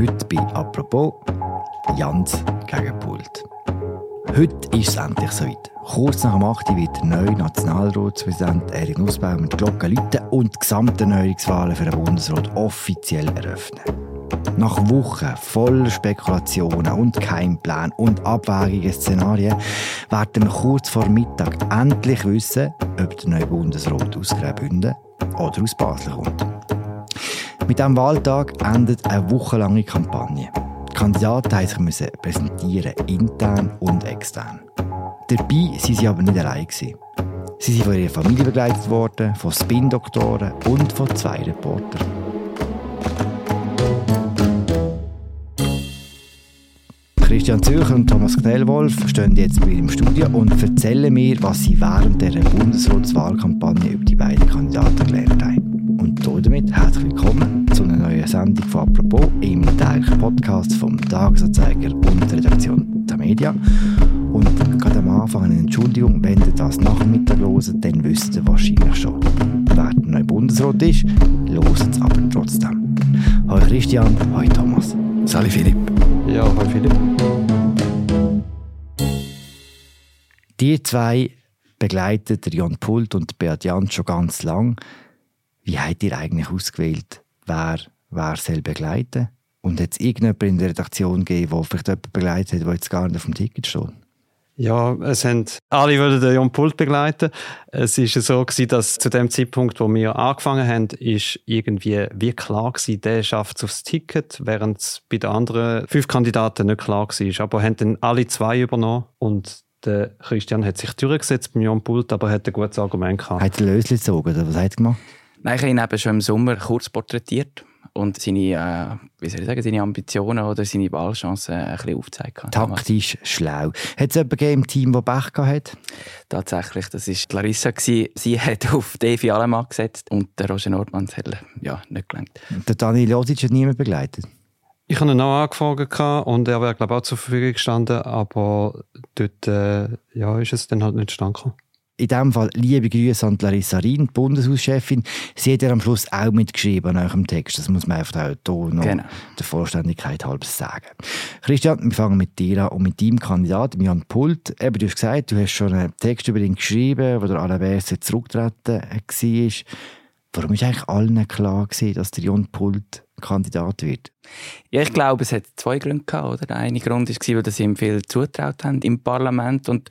Heute bei «Apropos» Jans gegen Pult. Heute ist es endlich soweit. Kurz nach dem 8. wird der neue Nationalratspräsident Erik Nussbaum mit Glocken läuten und die gesamten Neuerungswahlen für den Bundesrat offiziell eröffnen. Nach Wochen voller Spekulationen und Keimplänen und abwägigen Szenarien werden wir kurz vor Mittag endlich wissen, ob der neue Bundesrat aus Graubünden oder aus Basel kommt. Mit diesem Wahltag endet eine wochenlange Kampagne. Die Kandidaten mussten sich präsentieren, intern und extern. Dabei waren sie aber nicht allein. Sie sind von ihrer Familie begleitet worden, von Spin-Doktoren und von zwei Reportern. Christian Zürcher und Thomas Knellwolf stehen jetzt bei mir im Studio und erzählen mir, was sie während der Bundesratswahlkampagne über die beiden Kandidaten gelernt haben. Und damit herzlich willkommen zu einer neuen Sendung von «Apropos» im täglichen Podcast vom Tagesanzeiger und der Redaktion der Media. Und gerade am Anfang eine Entschuldigung, wenn ihr das Nachmittag hört, dann wisst ihr wahrscheinlich schon, wer der neue Bundesrat ist. Hört es aber trotzdem. Hallo Christian, hallo Thomas. Salut Philipp. Ja, hallo Philipp. Die zwei begleiten Jan Pult und Beat Jan schon ganz lang. Wie habt ihr eigentlich ausgewählt, wer, wer soll begleiten? Und hat es irgendjemand in der Redaktion gegeben, der vielleicht jemanden begleitet hat, der jetzt gar nicht auf dem Ticket steht? Ja, es haben alle wollen den Jan Pult begleiten. Es ist so gewesen, dass zu dem Zeitpunkt, wo wir angefangen haben, ist irgendwie wie klar gewesen, der schafft es aufs Ticket, während es bei den anderen fünf Kandidaten nicht klar war. Aber haben dann alle zwei übernommen und der Christian hat sich durchgesetzt beim Jan Pult, aber hat ein gutes Argument gehabt. Hat er Lösli gezogen oder was hat er gemacht? Nein, ich habe ihn eben schon im Sommer kurz porträtiert und seine, äh, wie soll ich sagen, seine Ambitionen oder seine Wahlchancen ein bisschen aufgezeigt. Taktisch schlau. Hat es jemanden im Team, der Pech hat? Tatsächlich, das war Larissa. Sie hat auf Devi Alemann gesetzt und der Roger Nordmann hat ja, nicht gelangt. Der Daniel Josic hat niemand begleitet? Ich habe ihn auch angefragt und er wäre, glaube ich, auch zur Verfügung gestanden, aber dort äh, ja, ist es dann halt nicht gekommen in diesem Fall liebe Grüße an Larissa Rien, die Bundeshauschefin. Sie hat ja am Schluss auch mitgeschrieben an eurem Text. Das muss man einfach auch hier noch genau. der Vollständigkeit halber sagen. Christian, wir fangen mit dir an und mit deinem Kandidaten, Jan Pult. Eben, du hast gesagt, du hast schon einen Text über ihn geschrieben, wo der Alain zurückgetreten war. Warum ist eigentlich allen klar gewesen, dass der Jan Pult Kandidat wird? Ja, ich glaube, es hat zwei Gründe gehabt. Oder? Der eine Grund war, dass sie ihm viel zutraut haben im Parlament. Und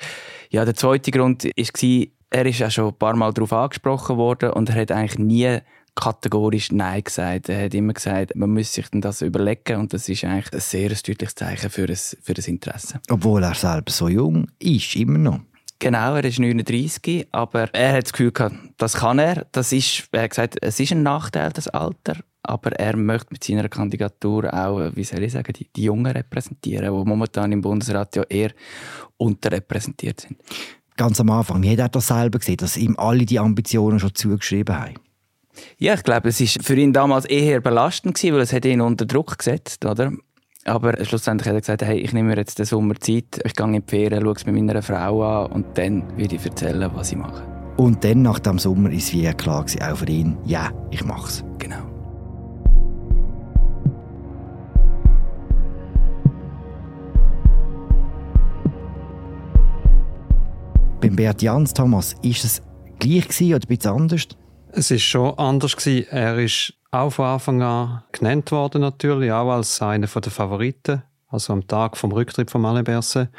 ja, der zweite Grund war, er ist ja schon ein paar Mal darauf angesprochen worden und er hat eigentlich nie kategorisch Nein gesagt. Er hat immer gesagt, man müsse sich das überlegen und das ist eigentlich ein sehr deutliches Zeichen für ein, für ein Interesse. Obwohl er selber so jung ist, immer noch. Genau, er ist 39, aber er hat das Gefühl gehabt, das kann er. Das ist, er hat gesagt, es ist ein Nachteil, das Alter aber er möchte mit seiner Kandidatur auch, wie soll ich sagen, die, die Jungen repräsentieren, die momentan im Bundesrat ja eher unterrepräsentiert sind. Ganz am Anfang, wie hat er das selber gesehen, dass ihm alle die Ambitionen schon zugeschrieben haben? Ja, ich glaube, es war für ihn damals eher belastend gewesen, weil es hat ihn unter Druck gesetzt, oder? Aber schlussendlich hat er gesagt, hey, ich nehme mir jetzt den Sommer Zeit, ich gehe in die Ferien, schaue es mit meiner Frau an und dann würde ich erzählen, was ich mache. Und dann, nach dem Sommer, ist wie klar gewesen, auch für ihn, ja, ich mache es. Genau. Beim Beat Jans, Thomas, ist es gleich gewesen oder bisschen anders? Es ist schon anders gewesen. Er ist auch von Anfang an genannt worden natürlich, auch als einer der Favoriten, also am Tag vom Rücktritt von Alain Berset.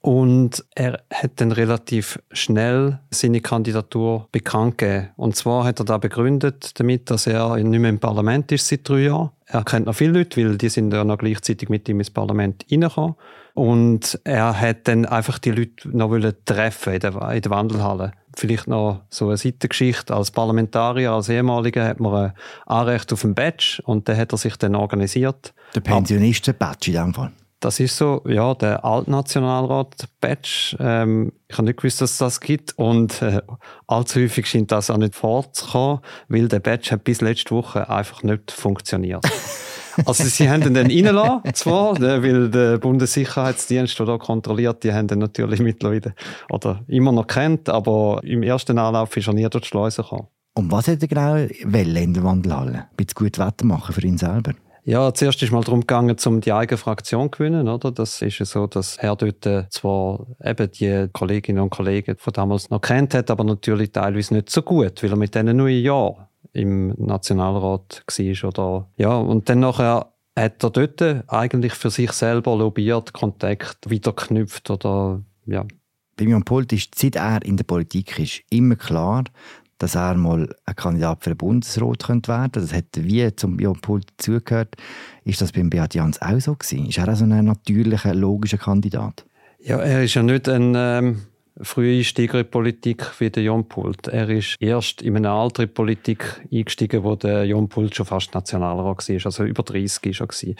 Und er hat dann relativ schnell seine Kandidatur bekannt gegeben. Und zwar hat er da begründet damit, dass er nicht mehr im Parlament ist seit drei Jahren. Er kennt noch viele Leute, weil die sind ja noch gleichzeitig mit ihm ins Parlament reingekommen. Und er hat dann einfach die Leute noch treffen in der, in der Wandelhalle. Vielleicht noch so eine Seitengeschichte. Als Parlamentarier, als Ehemaliger hat man ein Anrecht auf ein Badge und dann hat er sich dann organisiert. Der Pensionisten-Badge in dem Fall? Das ist so, ja, der Altnationalrat-Badge. Ähm, ich habe nicht gewusst, dass es das gibt und äh, allzu häufig scheint das auch nicht vorzukommen, weil der Badge hat bis letzte Woche einfach nicht funktioniert. Also sie haben ihn dann reingelassen, zwar, ne, weil der Bundessicherheitsdienst, der da kontrolliert, die haben ihn natürlich mittlerweile oder immer noch kennt, aber im ersten Anlauf ist er nie durch die Schleuse gekommen. Und was hat er genau in der Wandelhalle? Ein bisschen gut Wetter machen für ihn selber? Ja, zuerst ist mal darum gegangen, um die eigene Fraktion zu gewinnen, oder? Das ist ja so, dass er dort zwar eben die Kolleginnen und Kollegen von damals noch kennt hat, aber natürlich teilweise nicht so gut, weil er mit denen nur ein Jahr im Nationalrat war, oder? Ja, und dann nachher hat er dort eigentlich für sich selber lobbyiert, Kontakt wieder geknüpft oder, ja. Bei Jan Pult ist, seit er in der Politik ist, immer klar, dass er mal ein Kandidat für den Bundesrat könnte werden. Das hat wie zum Pult dazugehört. Ist das beim Beat Jans auch so gewesen? Ist er auch so ein natürlicher, logischer Kandidat? Ja, er ist ja nicht ein ähm, Früheinsteiger in die Politik wie der Jon Pult. Er ist erst in in die Politik eingestiegen, wo der Jon Pult schon fast Nationalrat war, also über 30 schon war.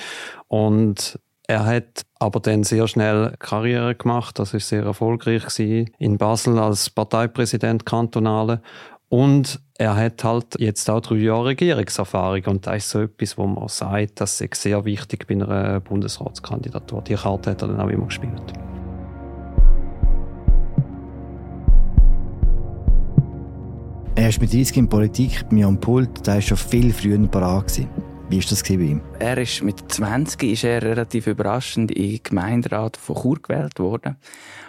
Und er hat aber dann sehr schnell Karriere gemacht, das ist sehr erfolgreich in Basel als Parteipräsident kantonale und er hat halt jetzt auch drei Jahre Regierungserfahrung und das ist so etwas, wo man sagt, das ist sehr wichtig bei einer Bundesratskandidatur. Die Karte hat er dann auch immer gespielt. Er ist mit 30 in Politik, bei mir am Pult, der war schon viel früher parat. Wie war das bei ihm? Er ist mit 20 ist er relativ überraschend in den Gemeinderat von Chur gewählt worden.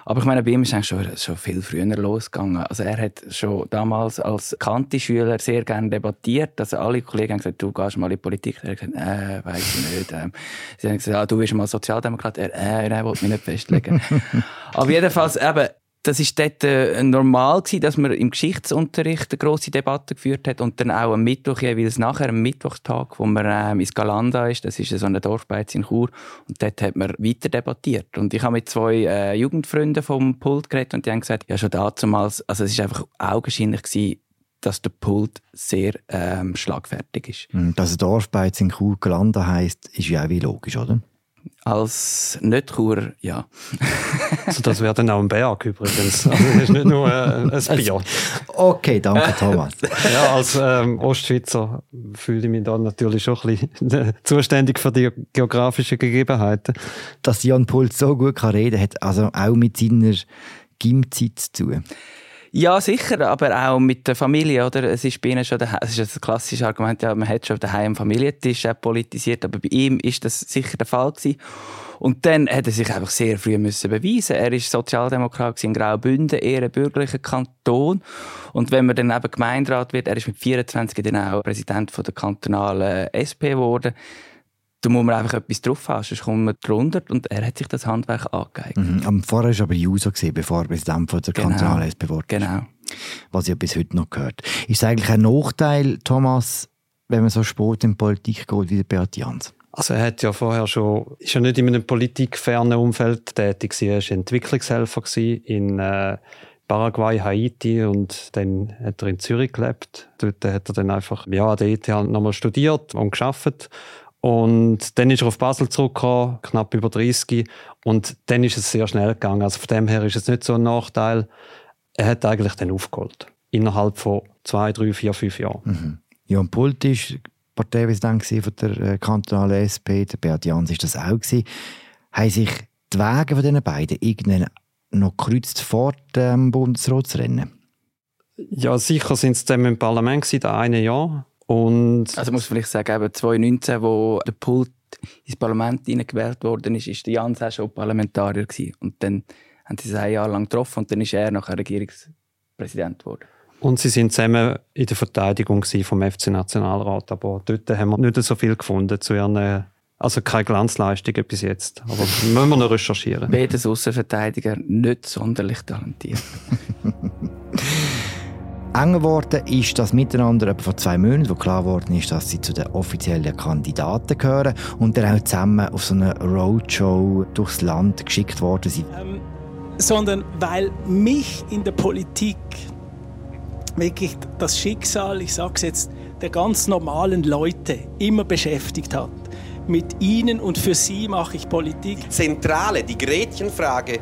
Aber ich meine, bei ihm ist es schon, schon viel früher losgegangen. Also er hat schon damals als Kanti-Schüler sehr gerne debattiert. Also alle Kollegen haben gesagt, du gehst mal in die Politik. Er hat gesagt, äh, weiss ich nicht. Ähm, sie haben gesagt, ah, du bist mal Sozialdemokrat. Er, äh, er wollte mich nicht festlegen. Aber jedenfalls, eben, das ist dort äh, normal gewesen, dass man im Geschichtsunterricht eine grosse Debatte geführt hat und dann auch am Mittwoch jeweils nachher, am Mittwochstag, wo man ähm, ins Galanda ist, das ist so eine Dorfbeiz in Chur, und dort hat man weiter debattiert. Und ich habe mit zwei äh, Jugendfreunden vom Pult geredet und die haben gesagt, ja schon damals, also es ist einfach augenscheinlich gewesen, dass der Pult sehr ähm, schlagfertig ist. Hm, dass ein Dorfbeiz in Chur Galanda heisst, ist ja auch wie logisch, oder? Als Nicht-Churer, ja. also das wäre dann auch ein Berg übrigens. Also das ist nicht nur äh, ein Bier. Okay, danke Thomas. ja, als ähm, Ostschweizer fühle ich mich da natürlich schon ein bisschen zuständig für die geografischen Gegebenheiten. Dass Jan Pult so gut kann reden hat also auch mit seiner Gimzeit zu tun. Ja, sicher, aber auch mit der Familie, oder? Es ist bei ihnen schon daheim, ist ein klassisches Argument, ja, man hat schon daheim am Familientisch politisiert, aber bei ihm ist das sicher der Fall gewesen. Und dann hat er sich einfach sehr früh müssen beweisen. Er ist Sozialdemokrat in Graubünden, eher ein bürgerlicher Kanton. Und wenn man dann eben Gemeinderat wird, er ist mit 24 dann auch Präsident von der kantonalen SP geworden da muss man einfach etwas drauf haben, sonst kommt man drunter und er hat sich das Handwerk angeeignet. Mhm. Vorher war aber Juso, bevor er Präsident von der genau. kantonalen SP wurde. Genau. Was ja bis heute noch gehört. Ist es eigentlich ein Nachteil, Thomas, wenn man so spät in Politik geht wie der Beat Jans? Also er hat ja vorher schon, ist ja nicht in einem politikfernen Umfeld tätig gewesen. Er war Entwicklungshelfer in äh, Paraguay, Haiti und dann hat er in Zürich gelebt. Dort hat er dann einfach ja, an der ETH nochmal studiert und geschafft und dann ist er auf Basel zurückgekommen, knapp über 30. Und dann ist es sehr schnell gegangen. Also von dem her ist es nicht so ein Nachteil. Er hat eigentlich dann aufgeholt. Innerhalb von zwei, drei, vier, fünf Jahren. Mhm. Jan Pult war Parteivisident von der äh, kantonalen SP, der Beat Jans war das auch. Gewesen. Haben sich die Wege von diesen beiden irgendwann noch gekreuzt vor dem Bundesratsrennen? Ja, sicher sind sie zusammen im Parlament gewesen, das eine Jahr. Und also muss vielleicht sagen, eben 2019, wo der Pult ins Parlament gewählt worden ist, ist der Jans auch schon Parlamentarier gewesen. Und dann haben sie sich ein Jahr lang getroffen und dann ist er nachher Regierungspräsident geworden. Und sie sind zusammen in der Verteidigung vom FC Nationalrat, aber dort haben wir nicht so viel gefunden zu ihren also keine Glanzleistung bis jetzt, aber müssen wir noch recherchieren. Beides Außenverteidiger nicht sonderlich talentiert. Enger geworden ist das Miteinander etwa vor zwei Monaten, wo klar geworden ist, dass sie zu den offiziellen Kandidaten gehören und dann auch zusammen auf so eine Roadshow durchs Land geschickt worden sind. Ähm, sondern weil mich in der Politik wirklich das Schicksal, ich sage es jetzt, der ganz normalen Leute immer beschäftigt hat. Mit ihnen und für sie mache ich Politik. Zentrale, die Gretchenfrage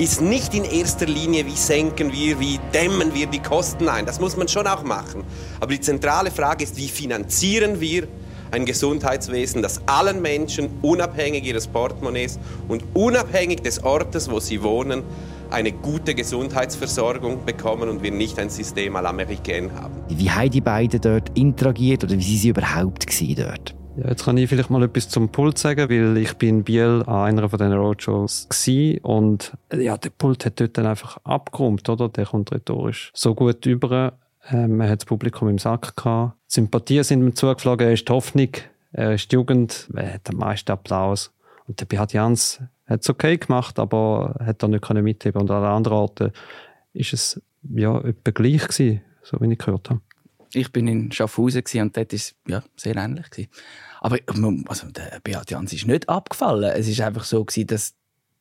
ist nicht in erster Linie, wie senken wir, wie dämmen wir die Kosten ein. Das muss man schon auch machen. Aber die zentrale Frage ist, wie finanzieren wir ein Gesundheitswesen, das allen Menschen, unabhängig ihres Portemonnaies und unabhängig des Ortes, wo sie wohnen, eine gute Gesundheitsversorgung bekommen und wir nicht ein System à l'américaine haben. Wie haben die beiden dort interagiert oder wie sind sie überhaupt dort? Ja, jetzt kann ich vielleicht mal etwas zum Pult sagen, weil ich bin in Biel an einer von den Roadshows gsi und ja, der Pult hat dort dann einfach abgeräumt, oder? Der kommt rhetorisch so gut über. Ähm, man hat das Publikum im Sack gehabt. Sympathien sind ihm zugeflogen, er ist die Hoffnung, er ist die Jugend, er hat den meisten Applaus. Und der Beat Jans hat es okay gemacht, aber hat da nicht mitheben Und an anderen Orten ist es ja etwa gleich gewesen, so wie ich gehört habe. Ich bin in Schaffhausen und dort war es ja, sehr ähnlich. Gewesen. Aber also, der Beat Jans ist nicht abgefallen. Es war einfach so, gewesen, dass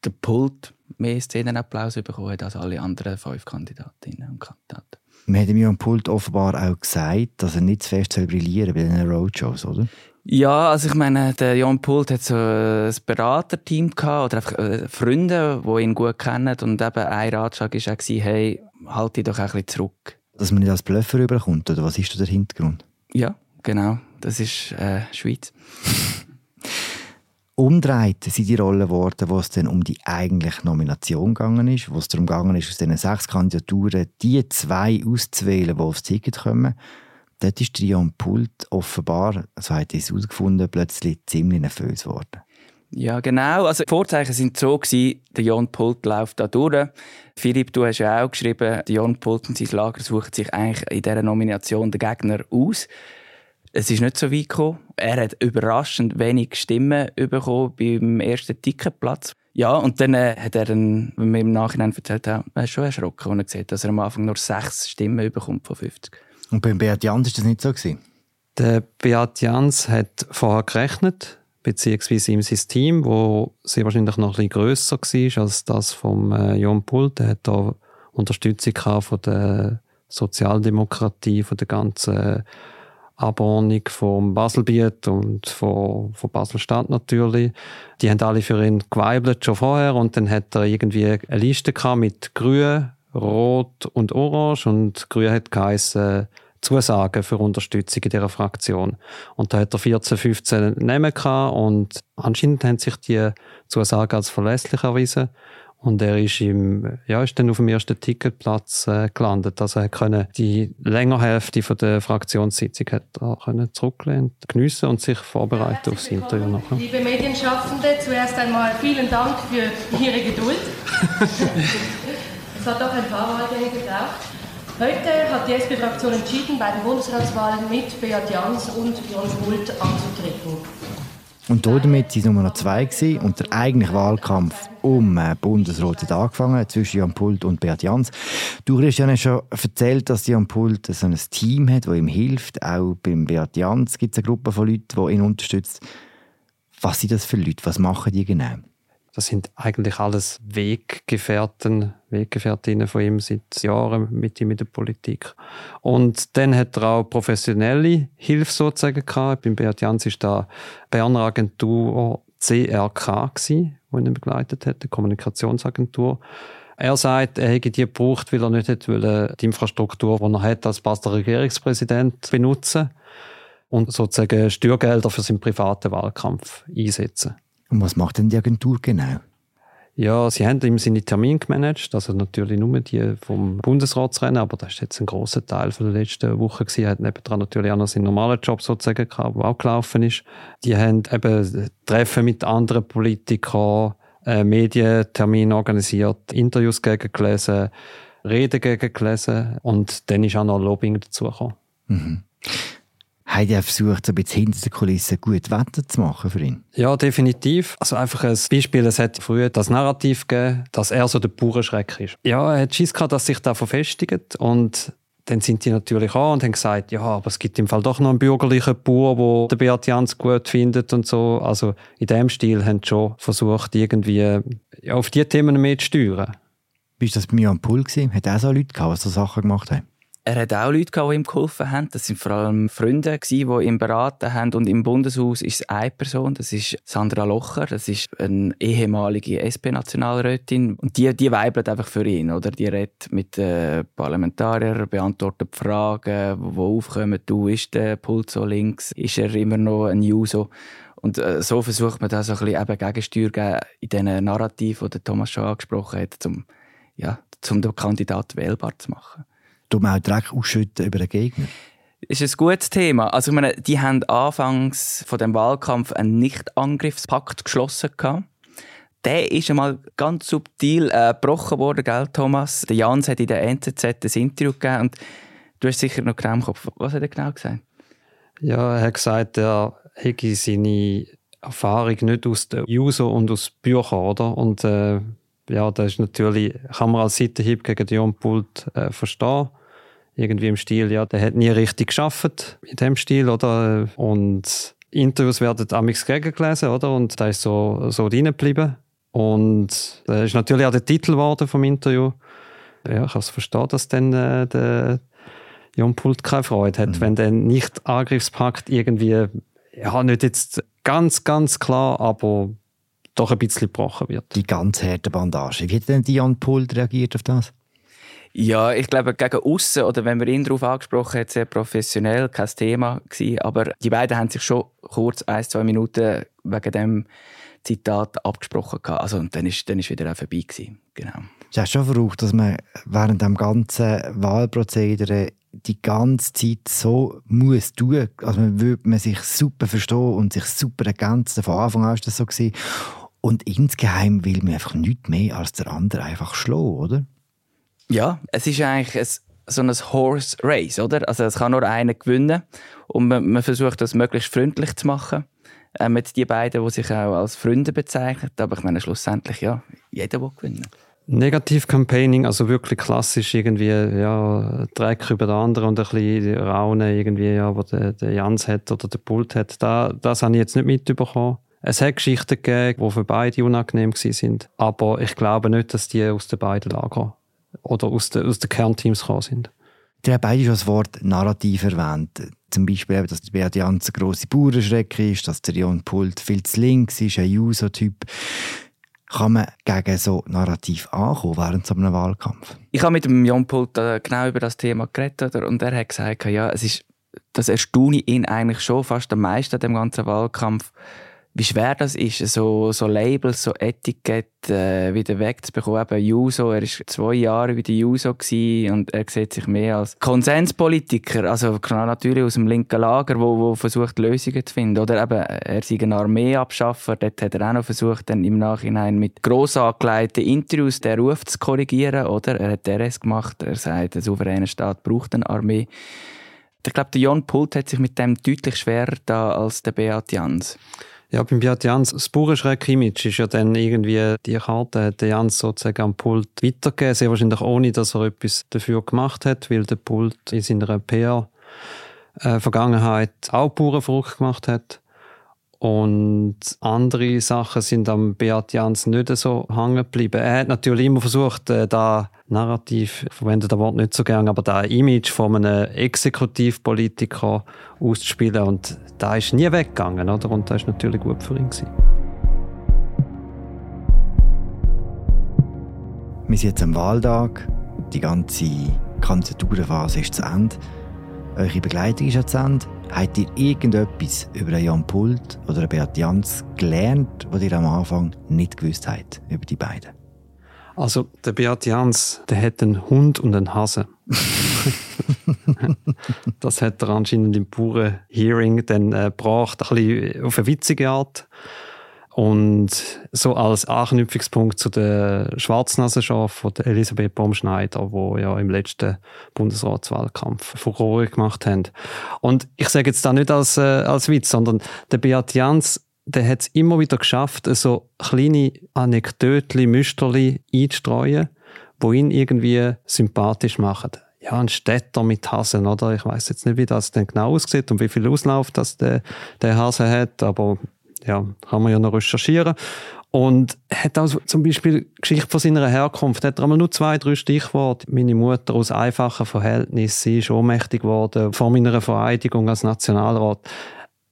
der Pult mehr Szenenapplaus bekommen hat als alle anderen fünf Kandidatinnen und Kandidaten. Man hat ihm am Pult offenbar auch gesagt, dass er nicht zu fest brillieren bei den Roadshows, oder? Ja, also ich meine, der Jan Pult hat so ein Beraterteam gehabt, oder einfach äh, Freunde, die ihn gut kennen. Und eben ein Ratschlag war auch, hey, halt dich doch ein bisschen zurück. Dass man nicht als Blöffer rüberkommt, oder was ist da der Hintergrund? Ja, genau. Das ist äh, Schweiz. Umdreht sind die Rollen geworden, wo es dann um die eigentliche Nomination gegangen ist, wo es darum gegangen ist, aus diesen sechs Kandidaturen die zwei auszuwählen, die aufs Ticket kommen. Dort ist Jan Pult offenbar, so hat es herausgefunden, plötzlich ziemlich nervös geworden. Ja, genau. Also, die Vorzeichen sind so gewesen, der Jan Pult läuft da durch. Philipp, du hast ja auch geschrieben, der Jan Pult und sein Lager sucht sich eigentlich in dieser Nomination den Gegner aus. Es ist nicht so weit gekommen. Er hat überraschend wenig Stimmen bekommen beim ersten Ticketplatz. Ja, und dann äh, hat er, dann, wenn wir im Nachhinein erzählt haben, er ist schon erschrocken, als er gesehen hat, dass er am Anfang nur sechs Stimmen bekommt von 50. Und beim Beat Jans war das nicht so? Gewesen? Der Beat Jans hat vorher gerechnet, beziehungsweise ihm sein Team, wo sehr wahrscheinlich noch ein bisschen grösser war als das vom äh, Jon Pult. Er hat da Unterstützung von der Sozialdemokratie, von der ganzen Abordnung vom Baselbiet und von, von Basel-Stadt natürlich. Die haben alle für ihn geweibelt schon vorher und dann hat er irgendwie eine Liste mit Grün, Rot und Orange und Grün hat geheißen Zusagen für Unterstützung in dieser Fraktion. Und da hat er 14, 15 Namen gehabt und anscheinend haben sich die Zusagen als verlässlich erwiesen. Und er ist, im, ja, ist dann auf dem ersten Ticketplatz äh, gelandet. Also er konnte die längere Hälfte von der Fraktionssitzung hat er können zurücklehnen, geniessen und sich vorbereiten aufs Interview nachher. Liebe Medienschaffende, zuerst einmal vielen Dank für Ihre Geduld. es hat doch ein paar Wahlgänge gebraucht. Heute hat die SP-Fraktion entschieden, bei den Bundesratswahlen mit Beat Jans und Jon Hult anzutreten. Und damit war Nummer zwei gewesen. und der eigentliche Wahlkampf um äh, Bundesrat hat angefangen zwischen Jan Pult und Beat Jans. Du hast ja schon erzählt, dass Jan Pult so ein Team hat, das ihm hilft. Auch beim Beat Jans gibt es eine Gruppe von Leuten, die ihn unterstützt. Was sind das für Leute? Was machen die genau? Das sind eigentlich alles Weggefährten, Weggefährtinnen von ihm seit Jahren mit ihm in der Politik. Und dann hat er auch professionelle Hilfe sozusagen gehabt. Beim Beat Jans ist da Berner Agentur CRK gewesen, die ihn begleitet hat, die Kommunikationsagentur. Er sagt, er hätte die gebraucht, weil er nicht hätte die Infrastruktur, die er hat als Basler Regierungspräsident benutzen und sozusagen Steuergelder für seinen privaten Wahlkampf einsetzen. Und was macht denn die Agentur genau? Ja, sie haben ihm seine Termine gemanagt, also natürlich nur die vom Bundesratsrennen, aber das ist jetzt ein großer Teil von der letzten Woche gewesen. Er hat nebenan natürlich auch noch seinen normalen Job sozusagen gehabt, der auch gelaufen ist. Die haben eben Treffen mit anderen Politikern, äh, Medientermine organisiert, Interviews gegengelesen, Reden gegengelesen und dann ist auch noch Lobbying dazugekommen. Mhm. Haben die versucht, so ein bisschen hinter den Kulissen gut Wetter zu machen für ihn? Ja, definitiv. Also einfach ein Beispiel, es hat früher das Narrativ gegeben, dass er so der pure Schreck ist. Ja, er hat Schiss gehabt, dass sich da verfestigt und dann sind die natürlich an und haben gesagt, ja, aber es gibt im Fall doch noch einen bürgerlichen Bauer, der Beat Jans gut findet und so. Also in dem Stil haben sie schon versucht, irgendwie ja, auf diese Themen mehr zu steuern. Wie war das bei mir am Pool? Hat er auch so Leute gehabt, die so Sachen gemacht haben? Er hat auch Leute, gehabt, die ihm geholfen haben. Das sind vor allem Freunde, die ihm beraten haben. Und im Bundeshaus ist eine Person, das ist Sandra Locher. Das ist eine ehemalige SP-Nationalrätin. Und die, die weibelt einfach für ihn. Oder? Die redet mit den Parlamentariern, beantwortet Fragen, die aufkommen. Du, ist der Pult so links? Ist er immer noch ein Juso? Und äh, so versucht man da so ein bisschen eben Gegensteuer geben in diesen Narrativ, die Thomas schon angesprochen hat, um, ja, um den Kandidat wählbar zu machen man auch Dreck ausschütten über den Gegner? ist ein gutes Thema. Also ich meine, die haben anfangs von dem Wahlkampf einen Nicht-Angriffspakt geschlossen gehabt. Der ist einmal ganz subtil äh, gebrochen worden, gell, Thomas? Der Jans hat in der NZZ ein Interview gegeben und du hast sicher noch genau im Kopf. Was hat er genau gesagt? Ja, er hat gesagt, er hätte seine Erfahrung nicht aus den User und aus Büchern, oder? Und äh, ja, das ist natürlich, kann man als Seitenhieb gegen Jon Pult äh, verstehen irgendwie im Stil, ja, der hat nie richtig geschafft in dem Stil, oder? Und Interviews werden amigs gegengelesen, oder? Und da ist so, so reingeblieben. Und das ist natürlich auch der Titel geworden vom Interview. Ja, ich kann es verstehen, dass dann äh, der Jon Pult keine Freude hat, mhm. wenn der Nicht-Angriffspakt irgendwie, ja, nicht jetzt ganz, ganz klar, aber doch ein bisschen gebrochen wird. Die ganz harte Bandage. Wie hat denn Jan Pult reagiert auf das? Ja, ich glaube, gegen außen oder wenn wir ihn darauf angesprochen hat, sehr professionell, kein Thema gewesen. Aber die beiden haben sich schon kurz ein, zwei Minuten wegen dem Zitat abgesprochen gehabt. Also, und dann ist, dann ist wieder auch vorbei gewesen. Genau. Es ist schon verrückt, dass man während dem ganzen Wahlprozedere die ganze Zeit so muss tun. Also man würde man sich super verstehen und sich super ergänzen. Von Anfang an war das so gewesen. Und insgeheim will man einfach nichts mehr als der andere einfach schlagen, oder? Ja, es ist eigentlich ein, so ein Horse Race, oder? Also es kann nur einer gewinnen und man, man versucht das möglichst freundlich zu machen äh, mit die beiden, die sich auch als Freunde bezeichnen. Aber ich meine schlussendlich ja, jeder will gewinnen. Negativ-Campaigning, also wirklich klassisch irgendwie, ja, Dreck über den anderen und ein bisschen Raunen irgendwie, ja, wo der, der Jans hat oder der Pult hat, da, das habe ich jetzt nicht mitbekommen. Es hat Geschichten gegeben, die für beide unangenehm sind, aber ich glaube nicht, dass die aus den beiden Lagern oder aus den, aus den Kernteams gekommen sind. Ihr habt beide schon das Wort Narrativ erwähnt. Zum Beispiel, dass der Beat Jans ein grosser Bauernschrecke ist, dass der Jon Pult viel zu links ist, ein User-Typ. Kann man gegen so Narrativ ankommen während so einem Wahlkampf? Ich habe mit dem Jon Pult äh, genau über das Thema geredet und er hat gesagt, ja, es ist, das erstaune ihn eigentlich schon fast am meisten an dem ganzen Wahlkampf wie schwer das ist, so, so Labels, so Etiketten äh, wieder wegzubekommen. Eben Juso, er war zwei Jahre bei der Juso und er sieht sich mehr als Konsenspolitiker, also natürlich aus dem linken Lager, wo, wo versucht Lösungen zu finden. Oder eben, er sei ein Armeeabschaffer, dort hat er auch noch versucht, dann im Nachhinein mit gross angelegten Interviews den Ruf zu korrigieren. Oder? Er hat RS gemacht, er sagt, der souveräne Staat braucht eine Armee. Ich glaube, der Jon Pult hat sich mit dem deutlich schwerer da als der Beat Jans. Ja, beim Beat Jans, das Bauernschreck-Image ist ja dann irgendwie, die Karte hat Jans sozusagen am Pult weitergegeben, sehr wahrscheinlich ohne, dass er etwas dafür gemacht hat, weil der Pult in seiner PR-Vergangenheit äh, auch Bauernverrückt gemacht hat. Und andere Sachen sind am Beat Jans nicht so hängen geblieben. Er hat natürlich immer versucht, äh, da Narrativ, ich verwende das Wort nicht so gern, aber da Image von einem Exekutivpolitiker auszuspielen und da ist nie weggegangen, oder? Und das ist natürlich gut für ihn gewesen. Wir sind jetzt am Wahltag. Die ganze Kandidaturphase ist zu Ende. Eure Begleitung ist zu Ende. Habt ihr irgendetwas über Jan Pult oder Beat Jans gelernt, was ihr am Anfang nicht gewusst habt über die beiden? Also, der Beat Jans, der hat einen Hund und einen Hase. das hat er anscheinend im puren Hearing dann äh, gebracht, ein bisschen auf eine witzige Art. Und so als Anknüpfungspunkt zu der Schwarznasenschaf von Elisabeth Baumschneider, wo ja im letzten Bundesratswahlkampf Furore gemacht haben. Und ich sage jetzt da nicht als, äh, als Witz, sondern der Beat Jans, der hat es immer wieder geschafft, so kleine Anekdötchen, Müsterli einzustreuen, wo ihn irgendwie sympathisch machen. Ja, ein Städter mit Hasen, oder? Ich weiß jetzt nicht, wie das denn genau aussieht und wie viel Auslauf das der, der Hase hat, aber ja, kann man ja noch recherchieren. Und er hat auch zum Beispiel Geschichte von seiner Herkunft. Er hat einmal nur zwei, drei Stichworte. Meine Mutter aus einfachen Verhältnissen, sie ist ohnmächtig geworden vor meiner Vereidigung als Nationalrat.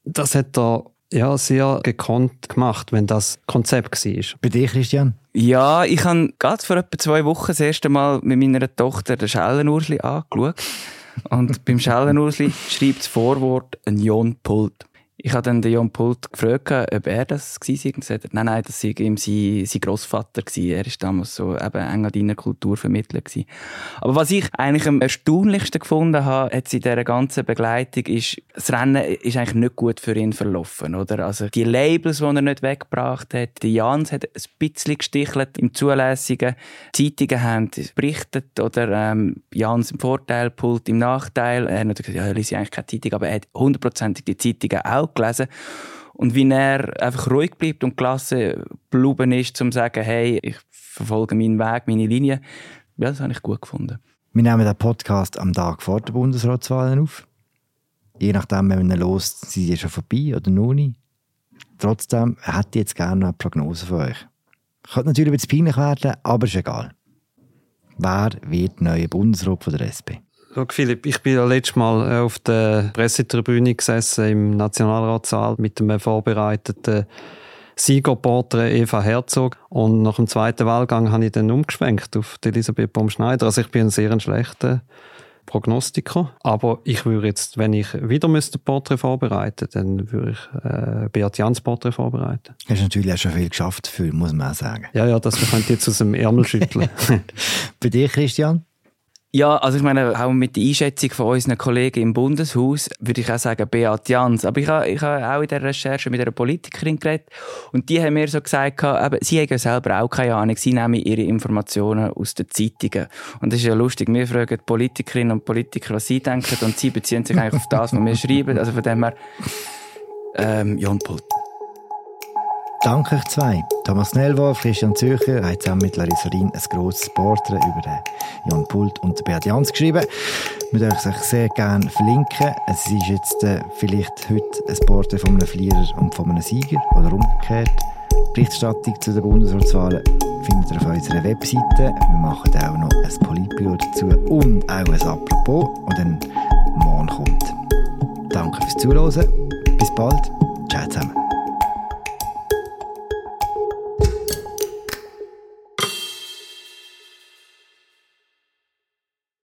Das hat er ja, sehr gekonnt gemacht, wenn das Konzept war. Bei dir, Christian? Ja, ich habe gerade vor etwa zwei Wochen das erste Mal mit meiner Tochter den Schellenursli angeschaut. Und beim Schellenursli schreibt das Vorwort ein Jon Pult. Ich habe dann den Jon Pult gefragt, ob er das war. Und gesagt, nein, nein, das war ihm sein, sein Grossvater. Er war damals so eben eng an deiner Kulturvermittler. Gewesen. Aber was ich eigentlich am erstaunlichsten gefunden habe, in dieser ganzen Begleitung, ist, das Rennen ist eigentlich nicht gut für ihn verlaufen. Oder? Also die Labels, die er nicht weggebracht hat, die Jans hat ein bisschen gestichelt im Zulässigen. Zeitungen haben berichtet, oder ähm, Jans im Vorteil, Pult im Nachteil. Er hat gesagt, ja, liest eigentlich keine Zeitung, aber er hat hundertprozentig die Zeitungen auch auch gelesen. Und wie er einfach ruhig bleibt und gelassen geblieben ist, um zu sagen, hey, ich verfolge meinen Weg, meine Linie, ja, das habe ich gut gefunden. Wir nehmen den Podcast am Tag vor der Bundesratswahlen auf. Je nachdem, wenn man los, sind die schon vorbei oder noch nicht. Trotzdem hätte ich jetzt gerne eine Prognose von euch. Könnte natürlich ein bisschen peinlich werden, aber ist egal. Wer wird neuer Bundesrat von der SP? Schau, Philipp, ich bin ja letztes Mal äh, auf der Pressetribüne gesessen im Nationalratssaal mit einem vorbereiteten Siegerporträt Eva Herzog. Und nach dem zweiten Wahlgang habe ich dann umgeschwenkt auf Elisabeth Baumschneider. Also ich bin ein sehr schlechter Prognostiker. Aber ich würde jetzt, wenn ich wieder müsste Porträt vorbereiten dann würde ich äh, Beat Jans Porträt vorbereiten. Du hast natürlich auch schon viel geschafft dafür, muss man auch sagen. Ja, ja, das könnte jetzt aus dem Ärmel schütteln. Bei dir, Christian? Ja, also ich meine, auch mit der Einschätzung von unseren Kollegen im Bundeshaus würde ich auch sagen Beat Jans. Aber ich habe, ich habe auch in der Recherche mit einer Politikerin geredet und die haben mir so gesagt, eben, sie haben selber auch keine Ahnung, sie nehmen ihre Informationen aus den Zeitungen. Und das ist ja lustig, wir fragen Politikerinnen und Politiker, was sie denken und sie beziehen sich eigentlich auf das, was wir schreiben. Also von dem her, ähm, Jon Pult. Danke euch zwei. Thomas Nellwolf, Christian Zürcher haben zusammen mit Larissa Rien ein grosses Porträt über den Jan Pult und Beat Jans geschrieben. Wir dürfen euch sehr gerne verlinken. Es ist jetzt äh, vielleicht heute ein Porträt von einem Verlierer und von einem Sieger oder umgekehrt. Berichterstattung zu den Bundesratswahlen findet ihr auf unserer Webseite. Wir machen auch noch ein Politbüro dazu und auch ein Apropos, und dann morgen kommt. Danke fürs Zuhören. Bis bald. Ciao zusammen.